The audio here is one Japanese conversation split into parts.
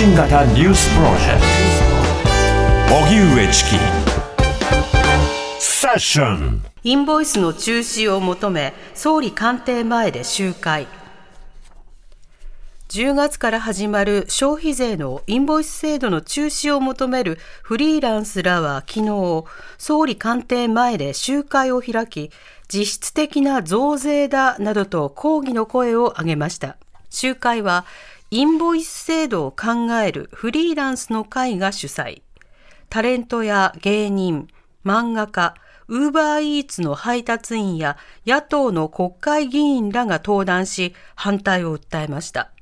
信型ニュースプロジェクト。荻上チキ。セッション。インボイスの中止を求め総理官邸前で集会。10月から始まる消費税のインボイス制度の中止を求めるフリーランスらは昨日総理官邸前で集会を開き実質的な増税だなどと抗議の声を上げました。集会はインボイス制度を考えるフリーランスの会が主催。タレントや芸人漫画家ウーバーイーツの配達員や野党の国会議員らが登壇し反対を訴えました。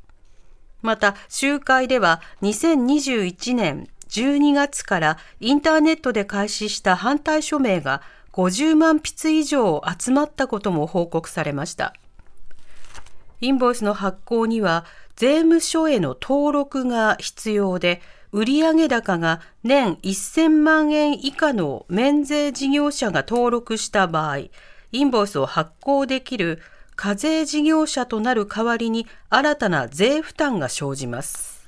また集会では2021年12月からインターネットで開始した反対署名が50万筆以上集まったことも報告されました。インボイスの発行には税務署への登録が必要で売上高が年1000万円以下の免税事業者が登録した場合、インボイスを発行できる課税事業者となる代わりに新たな税負担が生じます。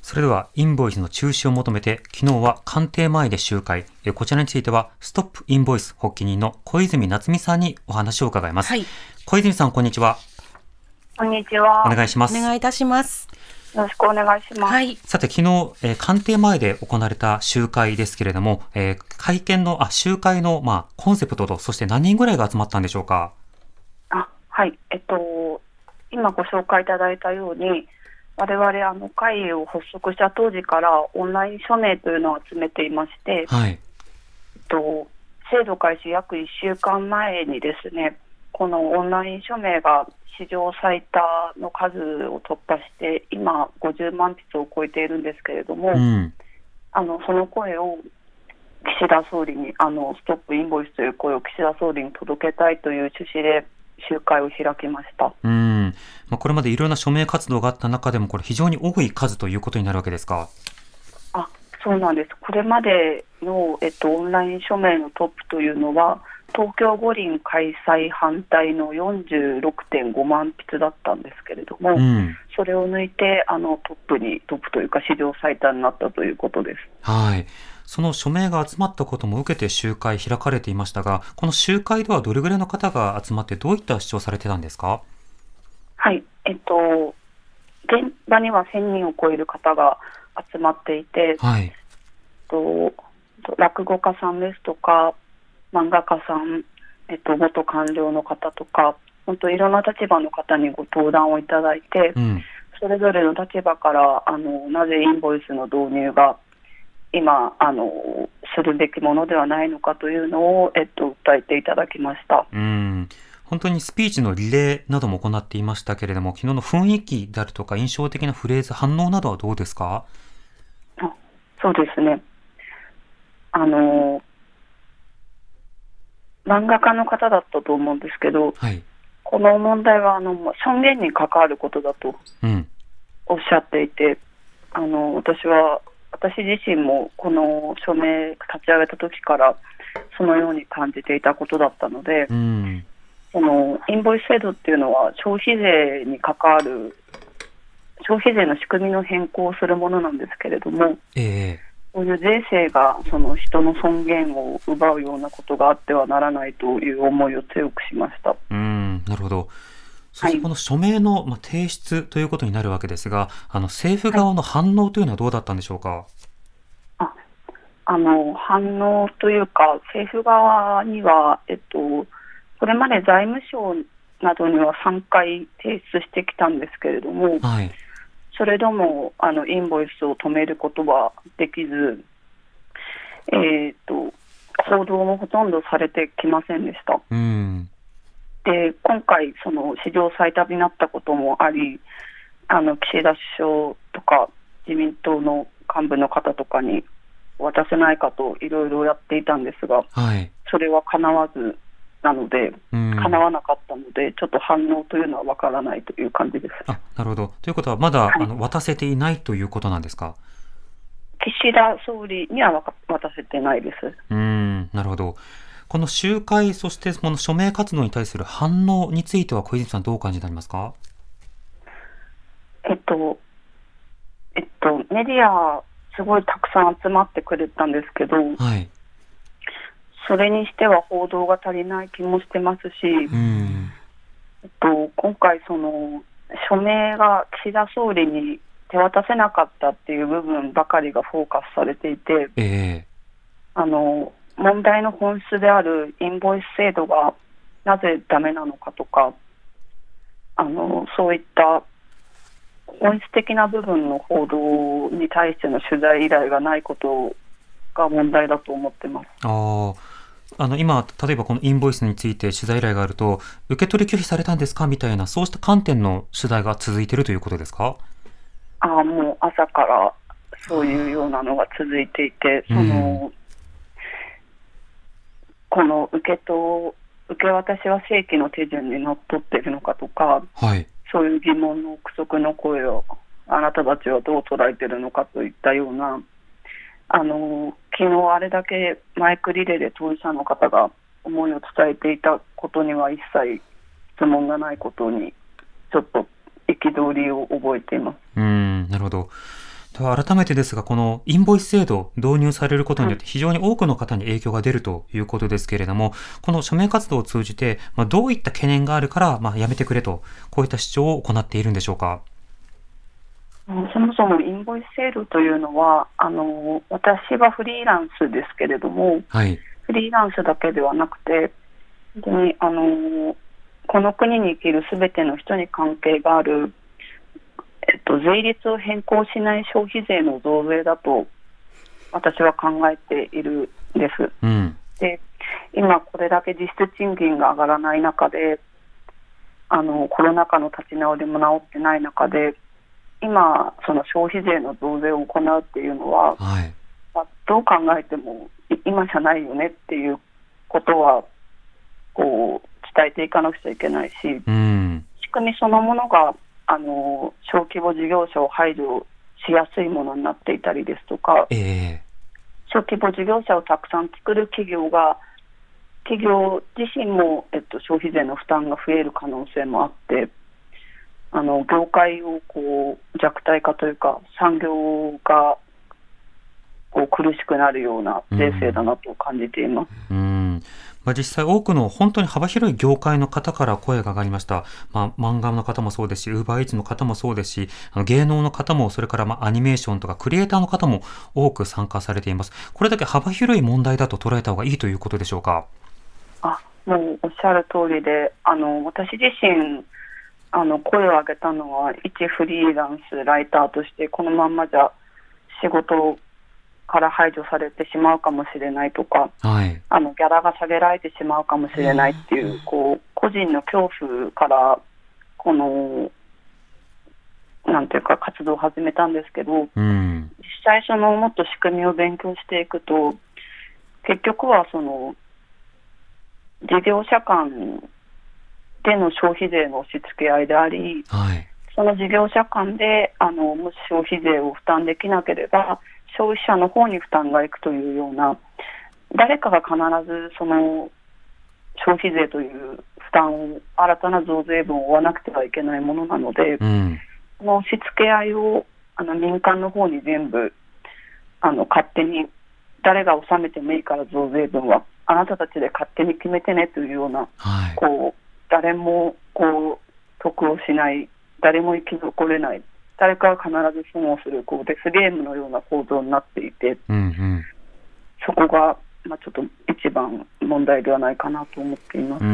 それでは、インボイスの中止を求めて、昨日は官邸前で集会。こちらについては、ストップインボイス発起人の小泉夏美さんにお話を伺います。はい、小泉さん、こんにちは。こんにちは。お願いします。お願いいたします。よろしくお願いします。はい、さて、昨日、えー、官邸前で行われた集会ですけれども、えー、会見の、あ、集会の、まあ、コンセプトと、そして何人ぐらいが集まったんでしょうか？あ、はい。えっと、今ご紹介いただいたように、我々、あの、会を発足した当時からオンライン署名というのを集めていまして、はい。えっと、制度開始約1週間前にですね、このオンライン署名が史上最多の数を突破して今50万筆を超えているんですけれども、うん、あのその声を岸田総理にあのストップインボイスという声を岸田総理に届けたいという趣旨で集会を開きました。うん。まあ、これまでいろんな署名活動があった中でも、これ、非常に多い数ということになるわけですか？あそうなんです、これまでの、えっと、オンライン署名のトップというのは、東京五輪開催反対の46.5万筆だったんですけれども、うん、それを抜いてあのトップに、トップというか、史上最多になったということです。はい。その署名が集まったことも受けて集会開かれていましたが、この集会ではどれぐらいの方が集まって、どういった主張されてたんですか？はい、えっと、現場には1000人を超える方が集まっていて、はい、と落語家さんですとか、漫画家さん、えっと、元官僚の方とか、本当いろんな立場の方にご登壇をいただいて、うん、それぞれの立場からあのなぜインボイスの導入が今あのするべきものではないのかというのを、えっと、訴えていただきました。うん本当にスピーチのリレーなども行っていましたけれども、昨日の雰囲気であるとか、印象的なフレーズ、反応などはどうですか？あそうですね。あの漫画家の方だったと思うんですけど、はい、この問題はあの尊厳に関わることだとおっしゃっていて、うん、あの私は私自身もこの署名立ち上げた時からそのように感じていたことだったので、うん、そのインボイス制度っていうのは消費税に関わる消費税の仕組みの変更をするものなんですけれども、えーそういう税制がその人の尊厳を奪うようなことがあってはならないという思いを強くしましたうんなるほど。そしてこの署名の提出ということになるわけですが、はい、あの政府側の反応というのはどうだったんでしょうか？はい、ああの反応というか、政府側には、えっと、これまで財務省などには3回提出してきたんですけれども、はいそれでもあのインボイスを止めることはできず、えーと、報道もほとんどされてきませんでした。うん、で今回、その史上最多になったこともあり、あの岸田首相とか自民党の幹部の方とかに渡せないかといろいろやっていたんですが、はい、それはかなわず、なので、かなわなかったので、ちょっと反応というのはわからないという感じです。あなるほど。ということは、まだ、はい、あの渡せていないということなんですか？岸田総理には渡せてないです。うんなるほど。この集会、そしてこの署名活動に対する反応については、小泉さん、どうお感じになりますか？えっと、えっと、メディア、すごいたくさん集まってくれたんですけど、はい。それにしては報道が足りない気もしてますし、うん。えっと、今回、その署名が岸田総理に手渡せなかったっていう部分ばかりがフォーカスされていて、えー、あの問題の本質であるインボイス制度がなぜダメなのかとか、あのそういった本質的な部分の報道に対しての取材依頼がないことが問題だと思ってます。ああの今、例えばこのインボイスについて取材依頼があると、受け取り拒否されたんですか？みたいな、そうした観点の取材が続いているということですか？あもう朝からそういうようなのが続いていて、その、うん、この受けと受け渡しは正規の手順にのっとっているのかとか、はい、そういう疑問の憶測の声をあなたたちはどう捉えているのかといったような、あの昨日あれだけマイクリレーで当事者の方が思いを伝えていたことには一切質問がないことにちょっと憤りを覚えています。うんなるほど改めてですが、このインボイス制度導入されることによって非常に多くの方に影響が出るということですけれども、この署名活動を通じて、まあ、どういった懸念があるから、まあ、やめてくれと、こういった主張を行っているんでしょうか？そもそもインボイス制度というのは、あの私はフリーランスですけれども、はい、フリーランスだけではなくて、本当にあのこの国に生きるすべての人に関係がある、えっと、税率を変更しない消費税の増税だと私は考えているんです。うん、で今、これだけ実質賃金が上がらない中であのコロナ禍の立ち直りも治ってない中で今、その消費税の増税を行うっていうのは、はい、まあ、どう考えても今じゃないよねっていうことはこう伝えていかなくちゃいけないし、うん、仕組みそのものがあの小規模事業者を排除しやすいものになっていたりですとか、えー、小規模事業者をたくさん作る企業が企業自身も、えっと、消費税の負担が増える可能性もあって。あの業界をこう弱体化というか産業がこう苦しくなるような税制だなと感じています。うん、うんまあ、実際多くの本当に幅広い業界の方から声が上がりました。まあ、漫画の方もそうですし、ウーバーイーツの方もそうですし、あの芸能の方も、それからまあアニメーションとかクリエイターの方も多く参加されています。これだけ幅広い問題だと捉えた方がいいということでしょうか？あ、もうおっしゃる通りで、あの、私自身、あの声を上げたのは一フリーランスライターとしてこのまんまじゃ仕事から排除されてしまうかもしれないとか、はい、あのギャラが下げられてしまうかもしれないっていうこう個人の恐怖からこのなんていうか活動を始めたんですけど、うん、実際そのもっと仕組みを勉強していくと結局はその事業者間での消費税の押し付け合いであり、はい、その事業者間であのもし消費税を負担できなければ消費者の方に負担がいくというような誰かが必ずその消費税という負担を新たな増税分を負わなくてはいけないものなので、うん、その押し付け合いをあの民間の方に全部あの勝手に誰が納めてもいいから増税分はあなたたちで勝手に決めてねというような、はい、こう誰もこう得をしない、誰も生き残れない、誰かが必ず損をするこうデスゲームのような構造になっていて、うんうん、そこが、まあ、ちょっと一番問題ではないかなと思っています。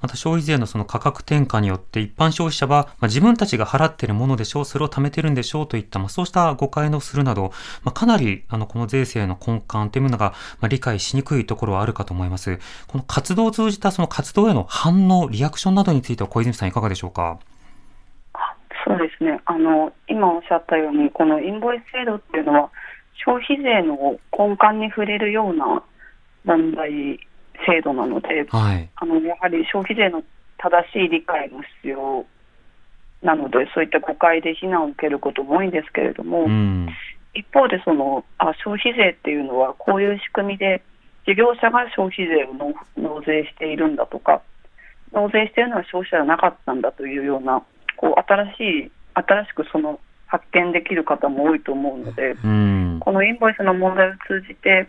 また消費税のその価格転嫁によって一般消費者は、まあ、自分たちが払っているものでしょう、それを貯めてるんでしょうといった、まあ、そうした誤解のするなど、まあ、かなりあのこの税制の根幹というものが、まあ、理解しにくいところはあるかと思います。この活動を通じたその活動への反応、リアクションなどについては小泉さんいかがでしょうか？そうですねあの今おっしゃったようにこのインボイス制度っていうのは消費税の根幹に触れるような問題制度なので、はい、あのやはり消費税の正しい理解も必要なので、そういった誤解で非難を受けることも多いんですけれども、うん、一方でそのあ、消費税っていうのは、こういう仕組みで、事業者が消費税を納税しているんだとか、納税しているのは消費者じゃなかったんだというような、こう新しい、新しくその発見できる方も多いと思うので、うん。このインボイスの問題を通じて、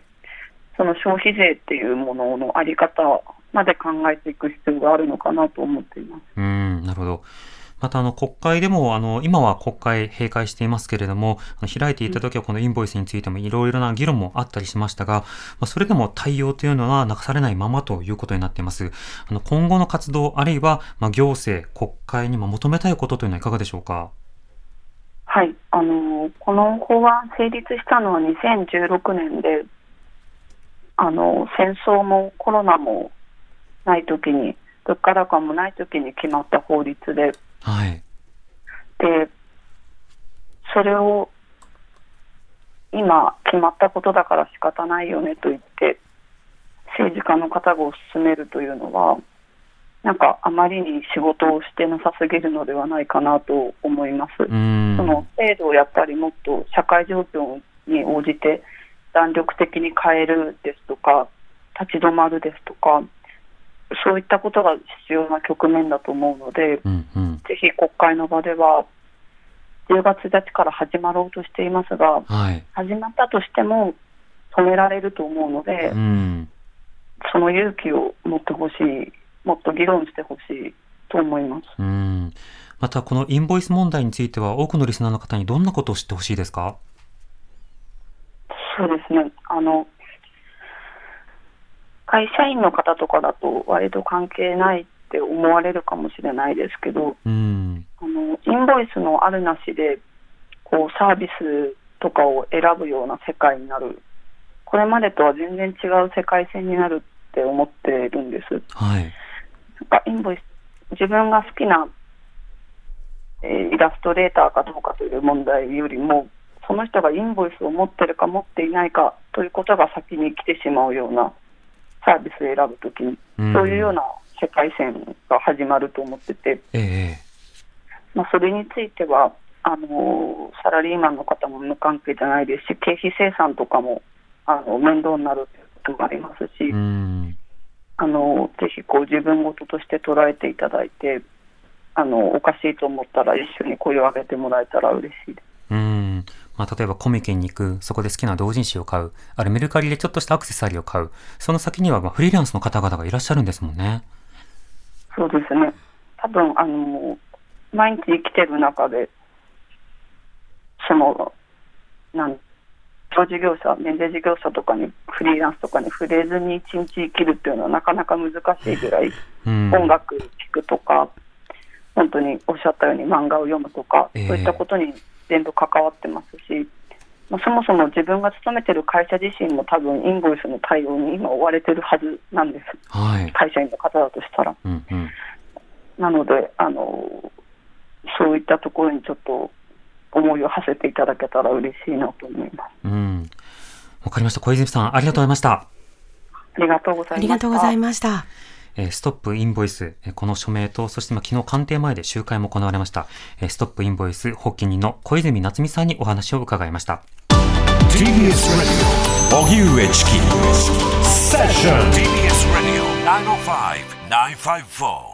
その消費税っていうもののあり方まで考えていく必要があるのかなと思っています。うん、なるほど。また、あの、国会でも、あの、今は国会閉会していますけれども、開いていた時はこのインボイスについてもいろいろな議論もあったりしましたが、まあ、それでも対応というのはなされないままということになっています。あの、今後の活動、あるいは、まあ、行政、国会にも求めたいことというのはいかがでしょうか？はい、あのこの法案成立したのは2016年で、あの戦争もコロナもないときに、物価高もないときに決まった法律で、はい。で、それを今決まったことだから仕方ないよねと言って、政治家の方が進めるというのは、なんかあまりに仕事をしてなさすぎるのではないかなと思います。うん。その制度をやっぱりもっと社会状況に応じて弾力的に変えるですとか、立ち止まるですとか、そういったことが必要な局面だと思うので、うん、うん。ぜひ国会の場では、10月1日から始まろうとしていますが、はい。始まったとしても止められると思うのでう、ん。その勇気を持ってほしい、もっと議論してほしいと思います。うん。また、このインボイス問題については、多くのリスナーの方にどんなことを知ってほしいですか？そうですね。あの、会社員の方とかだと割と関係ないって思われるかもしれないですけど、うん。あの、インボイスのあるなしで、こう、サービスとかを選ぶような世界になる。これまでとは全然違う世界線になるって思っているんです。はい。なんかインボイス、自分が好きな、えーイラストレーターかどうかという問題よりも、その人がインボイスを持ってるか持っていないかということが先に来てしまうようなサービスを選ぶときに、うんそういうような世界線が始まると思ってて、ええ。まあ、それについては、あのーサラリーマンの方も無関係じゃないですし、経費生産とかもあの面倒になるということもありますし、うん。あのぜひこう自分事として捉えていただいてあのおかしいと思ったら一緒に声を上げてもらえたら嬉しいです。うん。まあ、例えばコミケに行く、そこで好きな同人誌を買う、あるメルカリでちょっとしたアクセサリーを買う、その先にはまあフリーランスの方々がいらっしゃるんですもんね。そうですね多分あの毎日生きてる中でそのなん小事業者、免税事業者とかにフリーランスとかに触れずに一日生きるっていうのはなかなか難しいぐらいうん。音楽聴くとか、本当におっしゃったように漫画を読むとか、ええそういったことに全部関わってますし、まあ、そもそも自分が勤めてる会社自身も多分インボイスの対応に今追われてるはずなんです。はい。会社員の方だとしたら。うんうん。なので、あの、そういったところにちょっと思いを馳せていただけたら嬉しいなと思います。うん。わかりました。小泉さん、ありがとうございました。ありがとうございました。えストップインボイス、えこの署名と、そして昨日官邸前で集会も行われました。えストップインボイス発起人の小泉夏美さんにお話を伺いました。TBS Radio. 荻上チキセッション TBS Radio 905 954